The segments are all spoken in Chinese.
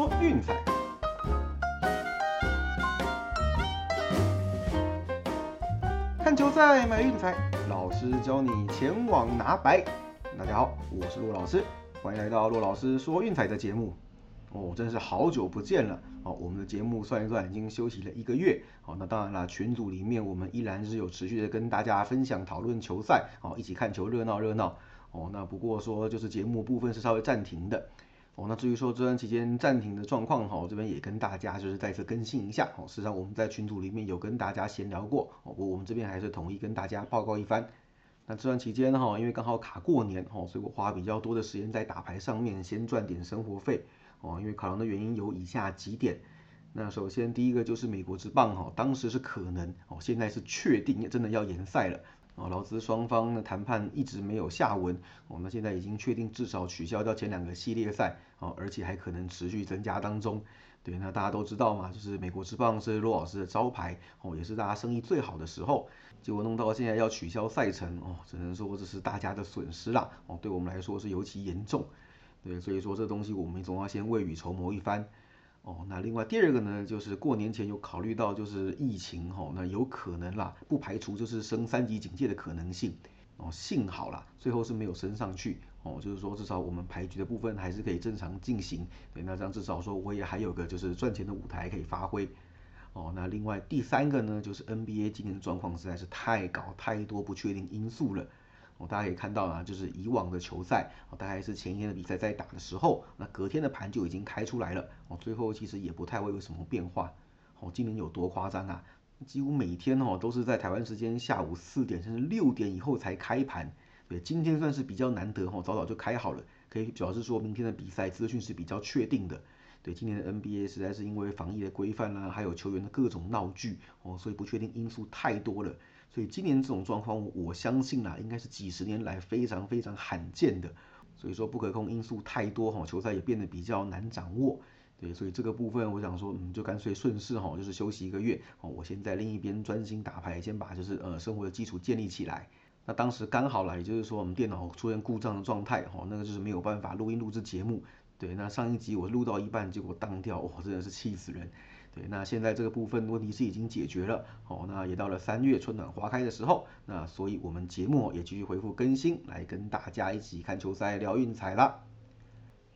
说运彩，看球赛买运彩，老师教你前往拿白。大家好，我是骆老师，欢迎来到骆老师说运彩的节目。哦，真是好久不见了。哦，我们的节目算一算已经休息了一个月。好，那当然了，群组里面我们依然是有持续的跟大家分享讨论球赛，哦，一起看球热闹热闹。哦，那不过说就是节目部分是稍微暂停的。哦，那至于说这段期间暂停的状况，哈，我这边也跟大家就是再次更新一下。哦，事实上我们在群组里面有跟大家闲聊过。哦，我我们这边还是统一跟大家报告一番。那这段期间哈，因为刚好卡过年，哈，所以我花比较多的时间在打牌上面，先赚点生活费。哦，因为考量的原因有以下几点。那首先第一个就是美国之棒，哈，当时是可能，哦，现在是确定真的要延赛了。哦，劳资双方的谈判一直没有下文，我们现在已经确定至少取消掉前两个系列赛，哦，而且还可能持续增加当中。对，那大家都知道嘛，就是美国之棒是罗老师的招牌，哦，也是大家生意最好的时候，结果弄到现在要取消赛程，哦，只能说这是大家的损失啦，哦，对我们来说是尤其严重。对，所以说这东西我们总要先未雨绸缪一番。哦，那另外第二个呢，就是过年前有考虑到就是疫情哈，那有可能啦，不排除就是升三级警戒的可能性。哦，幸好啦，最后是没有升上去。哦，就是说至少我们牌局的部分还是可以正常进行。对，那这样至少说我也还有个就是赚钱的舞台可以发挥。哦，那另外第三个呢，就是 NBA 今年的状况实在是太高，太多不确定因素了。哦，大家可以看到啊，就是以往的球赛，哦，大概是前一天的比赛在打的时候，那隔天的盘就已经开出来了，哦，最后其实也不太会有什么变化。哦，今年有多夸张啊？几乎每天哦都是在台湾时间下午四点甚至六点以后才开盘。对，今天算是比较难得哦，早早就开好了，可以表示说明天的比赛资讯是比较确定的。对，今年的 NBA 实在是因为防疫的规范啦，还有球员的各种闹剧，哦，所以不确定因素太多了。所以今年这种状况，我相信啦，应该是几十年来非常非常罕见的。所以说不可控因素太多哈，球赛也变得比较难掌握。对，所以这个部分我想说，嗯，就干脆顺势哈，就是休息一个月哦。我先在另一边专心打牌，先把就是呃生活的基础建立起来。那当时刚好啦，也就是说我们电脑出现故障的状态哈，那个就是没有办法录音录制节目。对，那上一集我录到一半，结果当掉，哇，真的是气死人。对，那现在这个部分问题是已经解决了，好，那也到了三月春暖花开的时候，那所以我们节目也继续恢复更新，来跟大家一起看球赛聊运彩啦。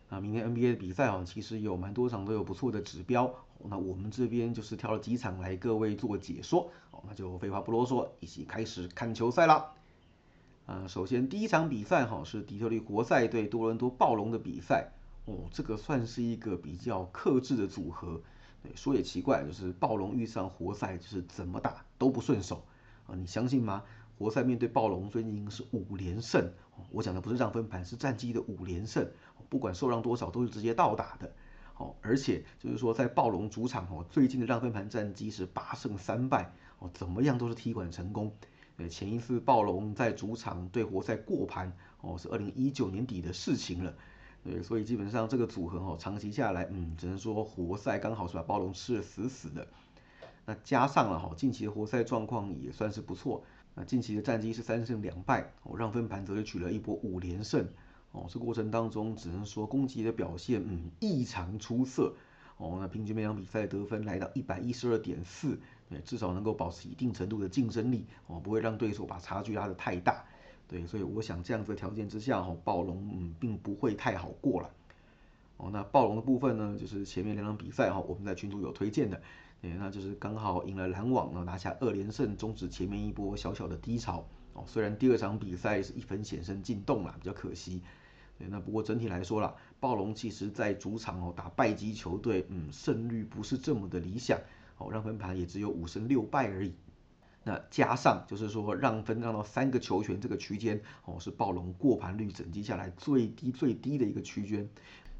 那明天 NBA 的比赛哦，其实有蛮多场都有不错的指标，那我们这边就是挑了几场来各位做解说，好，那就废话不啰嗦，一起开始看球赛啦。啊，首先第一场比赛哈是底特律活塞对多伦多暴龙的比赛，哦，这个算是一个比较克制的组合。说也奇怪，就是暴龙遇上活塞，就是怎么打都不顺手啊！你相信吗？活塞面对暴龙最近是五连胜，我讲的不是让分盘，是战绩的五连胜，不管受让多少都是直接倒打的。哦，而且就是说在暴龙主场哦，最近的让分盘战绩是八胜三败，哦，怎么样都是踢馆成功。呃，前一次暴龙在主场对活塞过盘，哦，是二零一九年底的事情了。对，所以基本上这个组合哦，长期下来，嗯，只能说活塞刚好是把暴龙吃的死死的。那加上了哈，近期的活塞状况也算是不错。那近期的战绩是三胜两败，哦，让分盘则是取了一波五连胜。哦，这过程当中只能说攻击的表现，嗯，异常出色。哦，那平均每场比赛得分来到一百一十二点四，对，至少能够保持一定程度的竞争力，哦，不会让对手把差距拉得太大。对，所以我想这样子的条件之下，哈，暴龙嗯并不会太好过了。哦，那暴龙的部分呢，就是前面两场比赛哈，我们在群组有推荐的，对，那就是刚好赢了篮网呢，拿下二连胜，终止前面一波小小的低潮。哦，虽然第二场比赛是一分险胜进洞了，比较可惜。对，那不过整体来说啦，暴龙其实在主场哦打败绩球队，嗯，胜率不是这么的理想，哦，让分盘也只有五胜六败而已。那加上就是说让分让到三个球权这个区间哦，是暴龙过盘率整计下来最低最低的一个区间。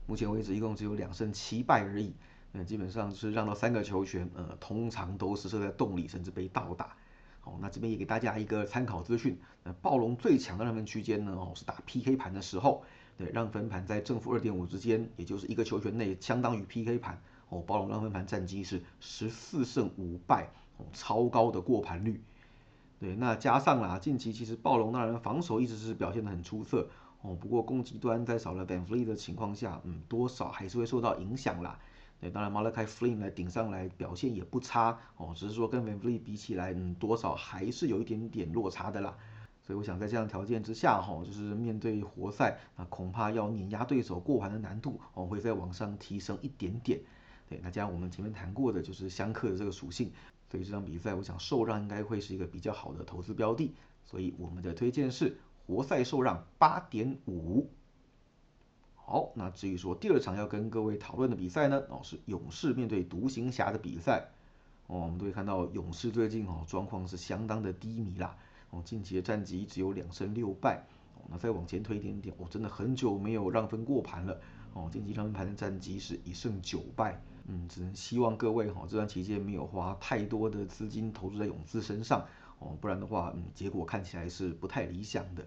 目前为止一共只有两胜七败而已。那基本上是让到三个球权，呃，通常都是设在洞里，甚至被倒打。好，那这边也给大家一个参考资讯。那暴龙最强的让分区间呢，哦，是打 PK 盘的时候，对，让分盘在正负二点五之间，也就是一个球权内，相当于 PK 盘。哦，暴龙让分盘战绩是十四胜五败。超高的过盘率，对，那加上啦，近期其实暴龙当然防守一直是表现的很出色哦，不过攻击端在少了 Ben f l e 的情况下，嗯，多少还是会受到影响啦。对，当然 Malachi Flynn 来顶上来表现也不差哦，只是说跟 Van Vliet 比起来，嗯，多少还是有一点点落差的啦。所以我想在这样条件之下，哈，就是面对活塞，那恐怕要碾压对手过盘的难度，哦，会再往上提升一点点。对，那加上我们前面谈过的，就是相克的这个属性，所以这场比赛我想受让应该会是一个比较好的投资标的。所以我们的推荐是活塞受让八点五。好，那至于说第二场要跟各位讨论的比赛呢，哦是勇士面对独行侠的比赛。哦，我们都会看到勇士最近哦状况是相当的低迷啦。哦，近期的战绩只有两胜六败。哦，那再往前推一点点，我真的很久没有让分过盘了。哦，近期让分盘的战绩是一胜九败。嗯，只能希望各位哈这段期间没有花太多的资金投注在勇士身上。哦，不然的话，嗯，结果看起来是不太理想的。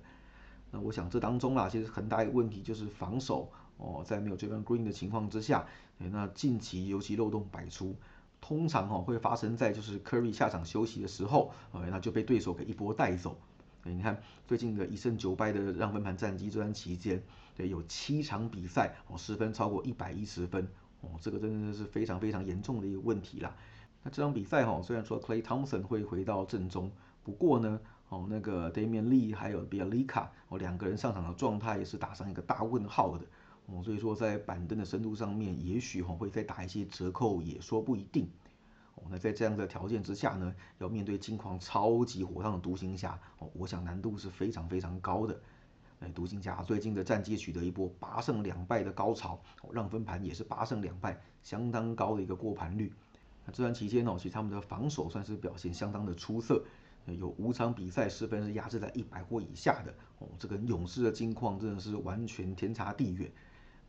那我想这当中啦，其实很大一个问题就是防守哦，在没有 Jalen Green 的情况之下，那近期尤其漏洞百出，通常哈会发生在就是 Curry 下场休息的时候，呃，那就被对手给一波带走。你看最近的一胜九败的让分盘战绩这段期间，对，有七场比赛哦失分超过一百一十分，哦，这个真的是非常非常严重的一个问题啦。那这场比赛哈，虽然说 Clay Thompson 会回到正中，不过呢。哦，那个 Damian Lee 还有 Bialika 哦，两个人上场的状态也是打上一个大问号的，哦，所以说在板凳的深度上面，也许哦会再打一些折扣，也说不一定。哦，那在这样的条件之下呢，要面对金矿超级火烫的独行侠，哦，我想难度是非常非常高的。哎，独行侠最近的战绩取得一波八胜两败的高潮，让分盘也是八胜两败，相当高的一个过盘率。那这段期间哦，其实他们的防守算是表现相当的出色。有五场比赛失分是压制在一百或以下的哦，这跟勇士的金矿真的是完全天差地远。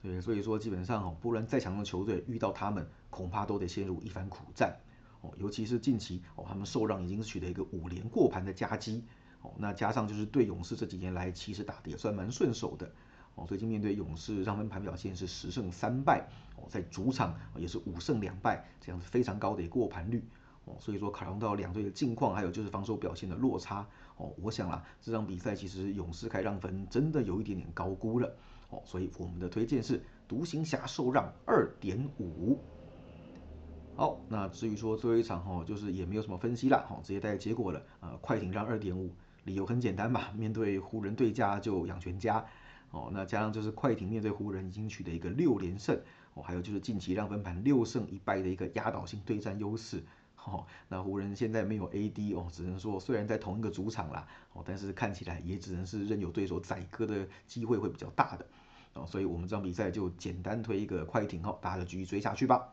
对，所以说基本上哦，不论再强的球队遇到他们，恐怕都得陷入一番苦战哦。尤其是近期哦，他们受让已经取得一个五连过盘的佳绩哦。那加上就是对勇士这几年来其实打的也算蛮顺手的哦。最近面对勇士让分盘表现是十胜三败哦，在主场也是五胜两败，这样是非常高的一个过盘率哦。所以说考量到两队的近况，还有就是防守表现的落差哦，我想啦，这场比赛其实勇士开让分真的有一点点高估了哦，所以我们的推荐是独行侠受让二点五。好，那至于说最后一场哈，就是也没有什么分析了哈，直接带结果了。呃，快艇让二点五，理由很简单嘛，面对湖人对家就养全家哦，那加上就是快艇面对湖人已经取得一个六连胜哦，还有就是近期让分盘六胜一败的一个压倒性对战优势。哦，那湖人现在没有 AD 哦，只能说虽然在同一个主场啦，哦，但是看起来也只能是任由对手宰割的机会会比较大的，哦，所以我们这场比赛就简单推一个快艇哈，大家就继续追下去吧。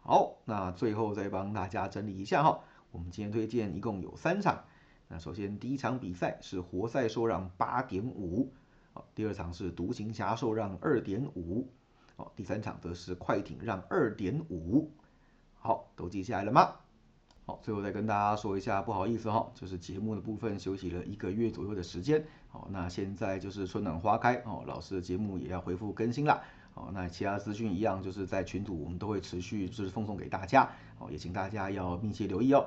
好，那最后再帮大家整理一下哈，我们今天推荐一共有三场，那首先第一场比赛是活塞受让八点五，好，第二场是独行侠受让二点五，好，第三场则是快艇让二点五。好，都记下来了吗？好，最后再跟大家说一下，不好意思哈，就是节目的部分休息了一个月左右的时间。好，那现在就是春暖花开哦，老师的节目也要恢复更新了。好，那其他资讯一样，就是在群组我们都会持续就是奉送给大家。好，也请大家要密切留意哦。